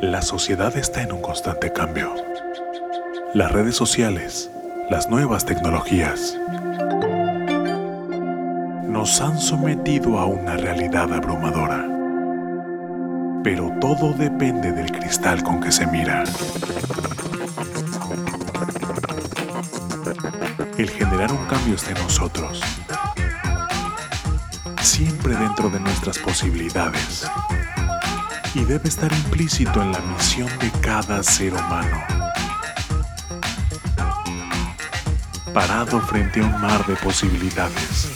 La sociedad está en un constante cambio. Las redes sociales, las nuevas tecnologías, nos han sometido a una realidad abrumadora. Pero todo depende del cristal con que se mira. El generar un cambio está en nosotros. Siempre dentro de nuestras posibilidades. Y debe estar implícito en la misión de cada ser humano. Parado frente a un mar de posibilidades.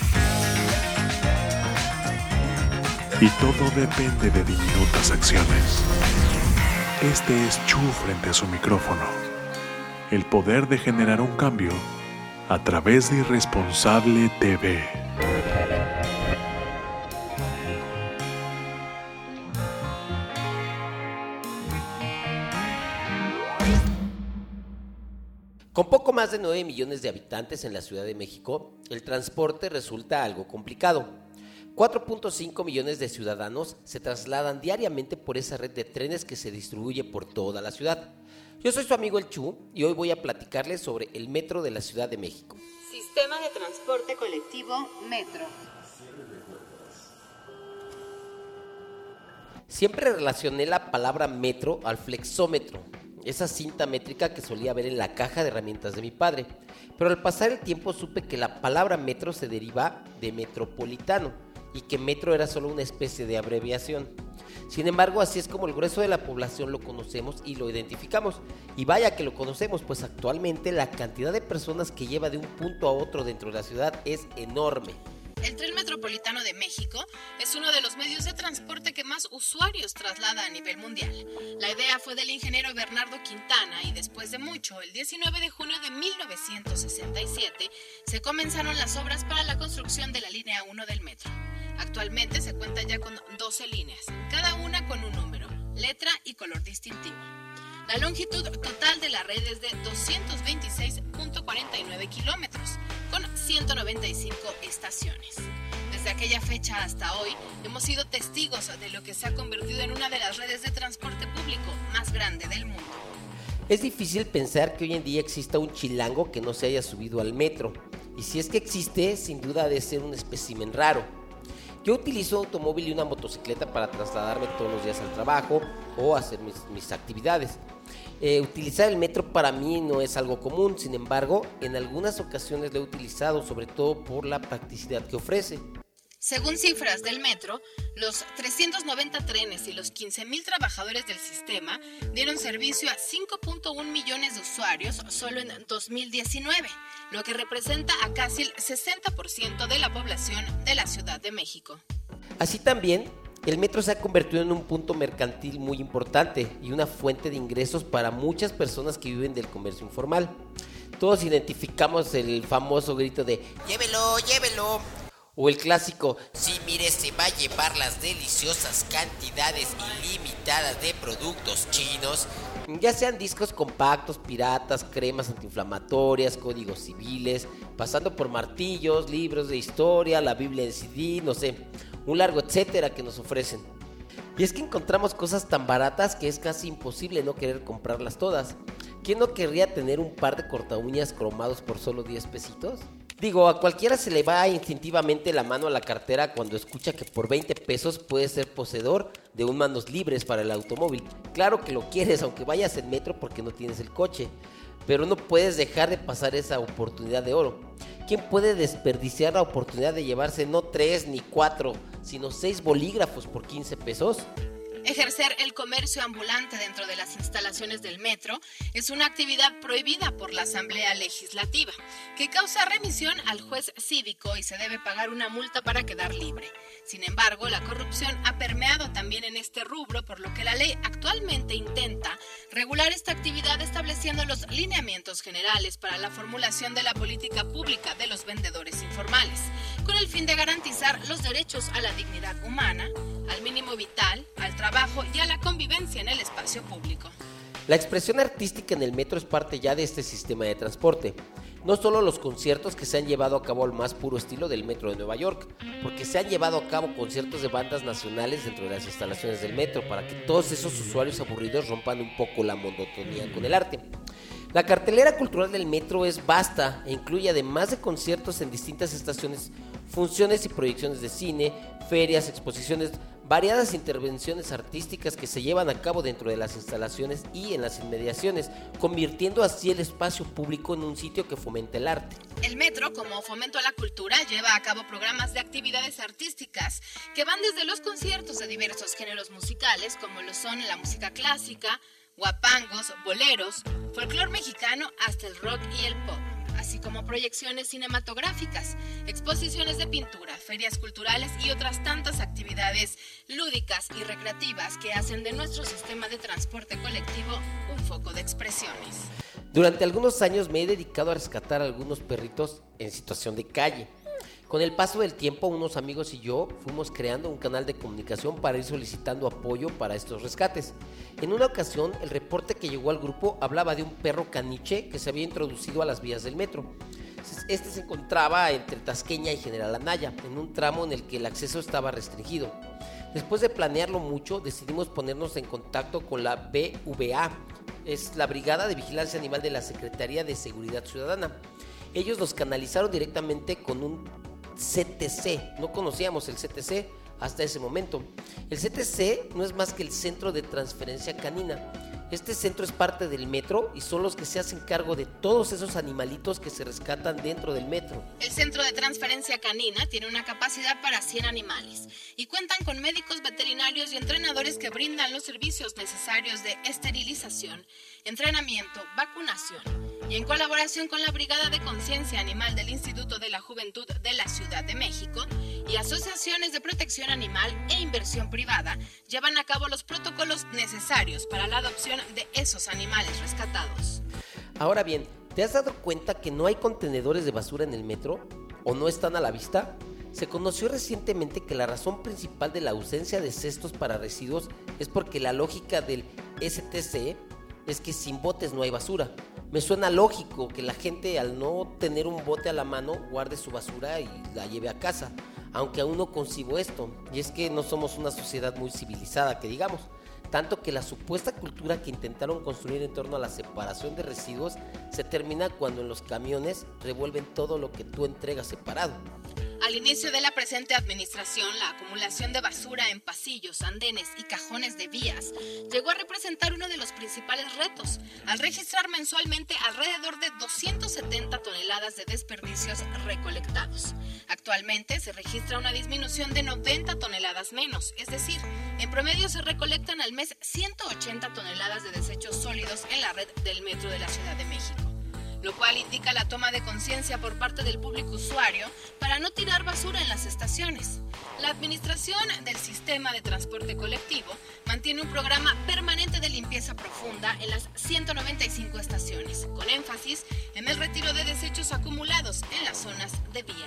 Y todo depende de diminutas acciones. Este es Chu frente a su micrófono. El poder de generar un cambio a través de Irresponsable TV. Con poco más de 9 millones de habitantes en la Ciudad de México, el transporte resulta algo complicado. 4.5 millones de ciudadanos se trasladan diariamente por esa red de trenes que se distribuye por toda la ciudad. Yo soy su amigo El Chu y hoy voy a platicarles sobre el metro de la Ciudad de México. Sistema de transporte colectivo Metro. Siempre relacioné la palabra metro al flexómetro, esa cinta métrica que solía ver en la caja de herramientas de mi padre. Pero al pasar el tiempo supe que la palabra metro se deriva de metropolitano y que metro era solo una especie de abreviación. Sin embargo, así es como el grueso de la población lo conocemos y lo identificamos. Y vaya que lo conocemos, pues actualmente la cantidad de personas que lleva de un punto a otro dentro de la ciudad es enorme. El tren metropolitano de México es uno de los medios de transporte que más usuarios traslada a nivel mundial. La idea fue del ingeniero Bernardo Quintana y después de mucho, el 19 de junio de 1967, se comenzaron las obras para la construcción de la línea 1 del metro. Actualmente se cuenta ya con 12 líneas, cada una con un número, letra y color distintivo. La longitud total de la red es de 226.49 kilómetros, con 195 estaciones. Desde aquella fecha hasta hoy hemos sido testigos de lo que se ha convertido en una de las redes de transporte público más grande del mundo. Es difícil pensar que hoy en día exista un chilango que no se haya subido al metro. Y si es que existe, sin duda debe ser un espécimen raro. Yo utilizo automóvil y una motocicleta para trasladarme todos los días al trabajo o hacer mis, mis actividades. Eh, utilizar el metro para mí no es algo común, sin embargo, en algunas ocasiones lo he utilizado, sobre todo por la practicidad que ofrece. Según cifras del metro, los 390 trenes y los 15.000 trabajadores del sistema dieron servicio a 5.1 millones de usuarios solo en 2019, lo que representa a casi el 60% de la población de la Ciudad de México. Así también, el metro se ha convertido en un punto mercantil muy importante y una fuente de ingresos para muchas personas que viven del comercio informal. Todos identificamos el famoso grito de llévelo, llévelo. O el clásico, sí, mire, se va a llevar las deliciosas cantidades ilimitadas de productos chinos, ya sean discos compactos, piratas, cremas antiinflamatorias, códigos civiles, pasando por martillos, libros de historia, la Biblia en CD, no sé, un largo etcétera que nos ofrecen. Y es que encontramos cosas tan baratas que es casi imposible no querer comprarlas todas. ¿Quién no querría tener un par de corta uñas cromados por solo 10 pesitos? Digo, a cualquiera se le va instintivamente la mano a la cartera cuando escucha que por 20 pesos puedes ser poseedor de un manos libres para el automóvil. Claro que lo quieres, aunque vayas en metro porque no tienes el coche. Pero no puedes dejar de pasar esa oportunidad de oro. ¿Quién puede desperdiciar la oportunidad de llevarse no 3 ni 4, sino 6 bolígrafos por 15 pesos? Ejercer el comercio ambulante dentro de las instalaciones del metro es una actividad prohibida por la Asamblea Legislativa, que causa remisión al juez cívico y se debe pagar una multa para quedar libre. Sin embargo, la corrupción ha permeado también en este rubro, por lo que la ley actualmente intenta regular esta actividad estableciendo los lineamientos generales para la formulación de la política pública de los vendedores informales, con el fin de garantizar los derechos a la dignidad humana, al mínimo vital, al trabajo y a la convivencia en el espacio público. La expresión artística en el metro es parte ya de este sistema de transporte. No solo los conciertos que se han llevado a cabo al más puro estilo del metro de Nueva York, porque se han llevado a cabo conciertos de bandas nacionales dentro de las instalaciones del metro para que todos esos usuarios aburridos rompan un poco la monotonía con el arte. La cartelera cultural del metro es vasta e incluye además de conciertos en distintas estaciones, funciones y proyecciones de cine, ferias, exposiciones, variadas intervenciones artísticas que se llevan a cabo dentro de las instalaciones y en las inmediaciones, convirtiendo así el espacio público en un sitio que fomenta el arte. El metro, como fomento a la cultura, lleva a cabo programas de actividades artísticas que van desde los conciertos de diversos géneros musicales, como lo son la música clásica, guapangos, boleros, folclor mexicano hasta el rock y el pop como proyecciones cinematográficas, exposiciones de pintura, ferias culturales y otras tantas actividades lúdicas y recreativas que hacen de nuestro sistema de transporte colectivo un foco de expresiones. Durante algunos años me he dedicado a rescatar a algunos perritos en situación de calle. Con el paso del tiempo, unos amigos y yo fuimos creando un canal de comunicación para ir solicitando apoyo para estos rescates. En una ocasión, el reporte que llegó al grupo hablaba de un perro caniche que se había introducido a las vías del metro. Este se encontraba entre Tasqueña y General Anaya, en un tramo en el que el acceso estaba restringido. Después de planearlo mucho, decidimos ponernos en contacto con la BVA, es la Brigada de Vigilancia Animal de la Secretaría de Seguridad Ciudadana. Ellos nos canalizaron directamente con un CTC. No conocíamos el CTC hasta ese momento. El CTC no es más que el Centro de Transferencia Canina. Este centro es parte del metro y son los que se hacen cargo de todos esos animalitos que se rescatan dentro del metro. El Centro de Transferencia Canina tiene una capacidad para 100 animales y cuentan con médicos veterinarios y entrenadores que brindan los servicios necesarios de esterilización, entrenamiento, vacunación y en colaboración con la Brigada de Conciencia Animal del Instituto de la Juventud de la Ciudad de México y asociaciones de protección animal e inversión privada, llevan a cabo los protocolos necesarios para la adopción de esos animales rescatados. Ahora bien, ¿te has dado cuenta que no hay contenedores de basura en el metro? ¿O no están a la vista? Se conoció recientemente que la razón principal de la ausencia de cestos para residuos es porque la lógica del STC es que sin botes no hay basura me suena lógico que la gente al no tener un bote a la mano guarde su basura y la lleve a casa, aunque aún no concibo esto, y es que no somos una sociedad muy civilizada, que digamos, tanto que la supuesta cultura que intentaron construir en torno a la separación de residuos se termina cuando en los camiones revuelven todo lo que tú entregas separado. Al inicio de la presente administración, la acumulación de basura en pasillos, andenes y cajones de vías llegó a representar uno de los principales retos, al registrar mensualmente alrededor de 270 toneladas de desperdicios recolectados. Actualmente se registra una disminución de 90 toneladas menos, es decir, en promedio se recolectan al mes 180 toneladas de desechos sólidos en la red del metro de la Ciudad de México lo cual indica la toma de conciencia por parte del público usuario para no tirar basura en las estaciones. La Administración del Sistema de Transporte Colectivo mantiene un programa permanente de limpieza profunda en las 195 estaciones, con énfasis en el retiro de desechos acumulados en las zonas de vías.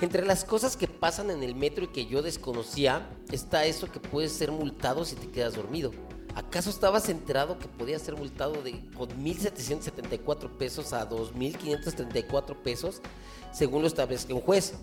Entre las cosas que pasan en el metro y que yo desconocía, está eso que puedes ser multado si te quedas dormido. ¿Acaso estabas enterado que podía ser multado de con 1.774 pesos a 2.534 pesos, según lo establece un juez?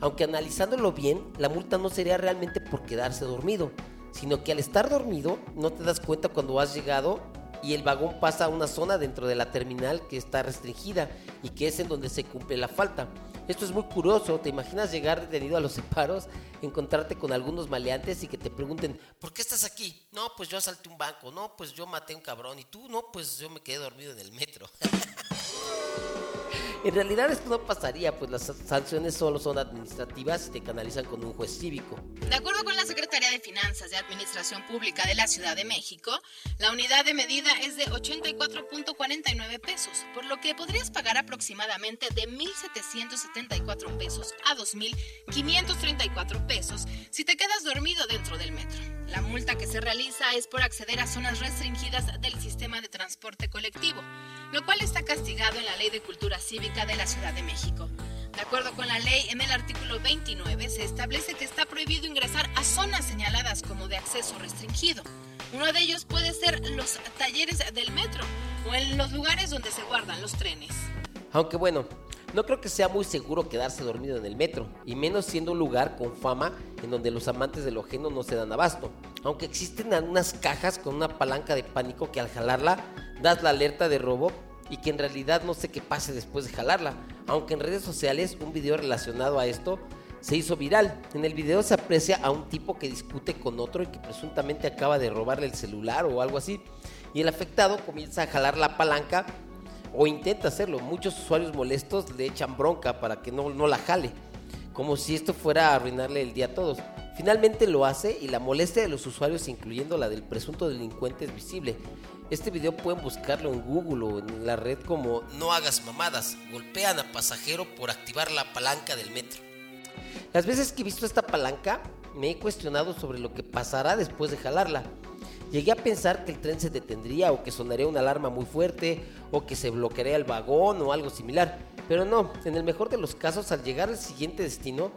Aunque analizándolo bien, la multa no sería realmente por quedarse dormido, sino que al estar dormido no te das cuenta cuando has llegado y el vagón pasa a una zona dentro de la terminal que está restringida y que es en donde se cumple la falta. Esto es muy curioso, ¿te imaginas llegar detenido a los separos, encontrarte con algunos maleantes y que te pregunten, ¿por qué estás aquí? No, pues yo asalté un banco, no, pues yo maté a un cabrón y tú, no, pues yo me quedé dormido en el metro. En realidad esto no pasaría, pues las sanciones solo son administrativas y te canalizan con un juez cívico. De acuerdo con la Secretaría de Finanzas de Administración Pública de la Ciudad de México, la unidad de medida es de 84.49 pesos, por lo que podrías pagar aproximadamente de 1.774 pesos a 2.534 pesos si te quedas dormido dentro del metro. La multa que se realiza es por acceder a zonas restringidas del sistema de transporte colectivo, lo cual está castigado en la Ley de Cultura Cívica de la Ciudad de México. De acuerdo con la ley, en el artículo 29 se establece que está prohibido ingresar a zonas señaladas como de acceso restringido. Uno de ellos puede ser los talleres del metro o en los lugares donde se guardan los trenes. Aunque bueno, no creo que sea muy seguro quedarse dormido en el metro, y menos siendo un lugar con fama en donde los amantes de lo ajeno no se dan abasto. Aunque existen algunas cajas con una palanca de pánico que al jalarla das la alerta de robo y que en realidad no sé qué pase después de jalarla. Aunque en redes sociales un video relacionado a esto se hizo viral. En el video se aprecia a un tipo que discute con otro y que presuntamente acaba de robarle el celular o algo así. Y el afectado comienza a jalar la palanca o intenta hacerlo. Muchos usuarios molestos le echan bronca para que no, no la jale, como si esto fuera a arruinarle el día a todos. Finalmente lo hace y la molestia de los usuarios, incluyendo la del presunto delincuente, es visible. Este video pueden buscarlo en Google o en la red como No hagas mamadas, golpean a pasajero por activar la palanca del metro. Las veces que he visto esta palanca, me he cuestionado sobre lo que pasará después de jalarla. Llegué a pensar que el tren se detendría o que sonaría una alarma muy fuerte o que se bloquearía el vagón o algo similar. Pero no, en el mejor de los casos al llegar al siguiente destino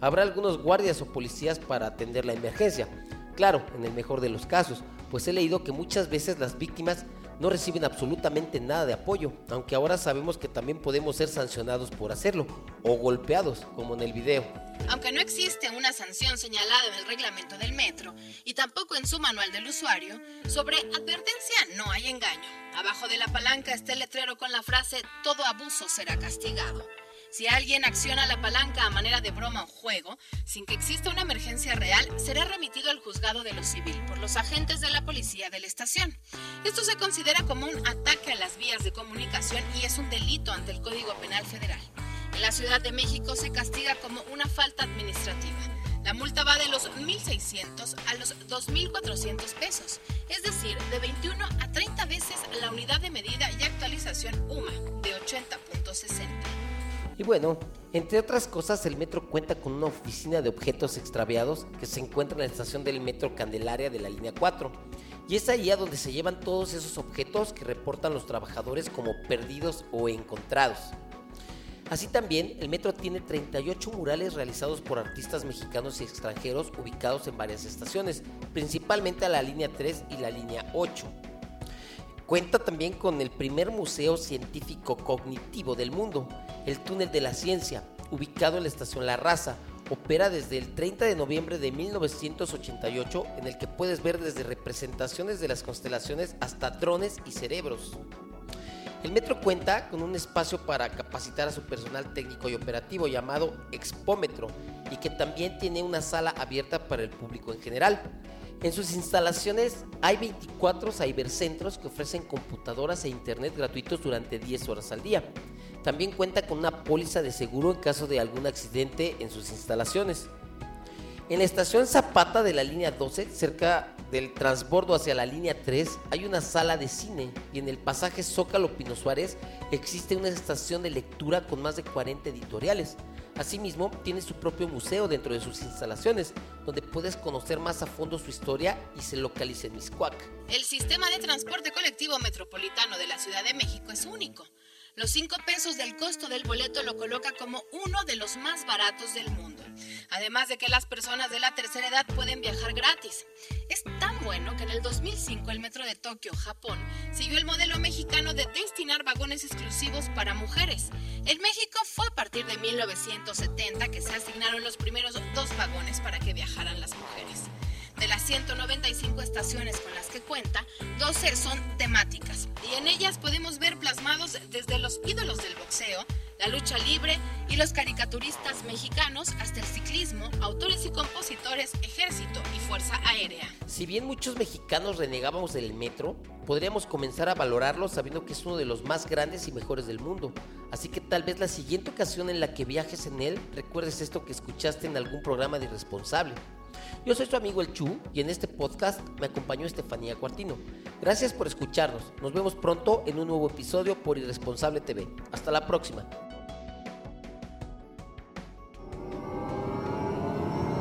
habrá algunos guardias o policías para atender la emergencia. Claro, en el mejor de los casos, pues he leído que muchas veces las víctimas no reciben absolutamente nada de apoyo, aunque ahora sabemos que también podemos ser sancionados por hacerlo o golpeados, como en el video. Aunque no existe una sanción señalada en el reglamento del metro y tampoco en su manual del usuario, sobre advertencia no hay engaño. Abajo de la palanca está el letrero con la frase todo abuso será castigado. Si alguien acciona la palanca a manera de broma o juego, sin que exista una emergencia real, será remitido al juzgado de lo civil por los agentes de la policía de la estación. Esto se considera como un ataque a las vías de comunicación y es un delito ante el Código Penal Federal. En la Ciudad de México se castiga como una falta administrativa. La multa va de los 1.600 a los 2.400 pesos, es decir, de 21 a 30 veces la unidad de medida y actualización UMA de 80.60. Y bueno, entre otras cosas, el metro cuenta con una oficina de objetos extraviados que se encuentra en la estación del metro Candelaria de la línea 4. Y es ahí a donde se llevan todos esos objetos que reportan los trabajadores como perdidos o encontrados. Así también, el metro tiene 38 murales realizados por artistas mexicanos y extranjeros ubicados en varias estaciones, principalmente a la línea 3 y la línea 8. Cuenta también con el primer museo científico cognitivo del mundo, el Túnel de la Ciencia, ubicado en la estación La Raza. Opera desde el 30 de noviembre de 1988, en el que puedes ver desde representaciones de las constelaciones hasta drones y cerebros. El metro cuenta con un espacio para capacitar a su personal técnico y operativo llamado Expómetro y que también tiene una sala abierta para el público en general. En sus instalaciones hay 24 cibercentros que ofrecen computadoras e internet gratuitos durante 10 horas al día. También cuenta con una póliza de seguro en caso de algún accidente en sus instalaciones. En la estación Zapata de la línea 12, cerca del transbordo hacia la línea 3, hay una sala de cine y en el pasaje Zócalo Pino Suárez existe una estación de lectura con más de 40 editoriales. Asimismo, tiene su propio museo dentro de sus instalaciones, donde puedes conocer más a fondo su historia y se localiza en Miscuac. El sistema de transporte colectivo metropolitano de la Ciudad de México es único. Los 5 pesos del costo del boleto lo coloca como uno de los más baratos del mundo. Además de que las personas de la tercera edad pueden viajar gratis. Es tan bueno que en el 2005 el metro de Tokio, Japón, siguió el modelo mexicano de destinar vagones exclusivos para mujeres. En México fue a partir de 1970 que se asignaron los primeros dos vagones para que viajaran las mujeres. De las 195 estaciones con las que cuenta, 12 son temáticas y en ellas podemos ver plasmados desde los ídolos del boxeo, la lucha libre y los caricaturistas mexicanos hasta el ciclismo, autores y compositores, ejército y fuerza aérea. Si bien muchos mexicanos renegábamos del metro, podríamos comenzar a valorarlo sabiendo que es uno de los más grandes y mejores del mundo. Así que tal vez la siguiente ocasión en la que viajes en él recuerdes esto que escuchaste en algún programa de Irresponsable. Yo soy su amigo El Chu y en este podcast me acompañó Estefanía Cuartino. Gracias por escucharnos. Nos vemos pronto en un nuevo episodio por Irresponsable TV. Hasta la próxima.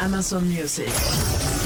Amazon Music.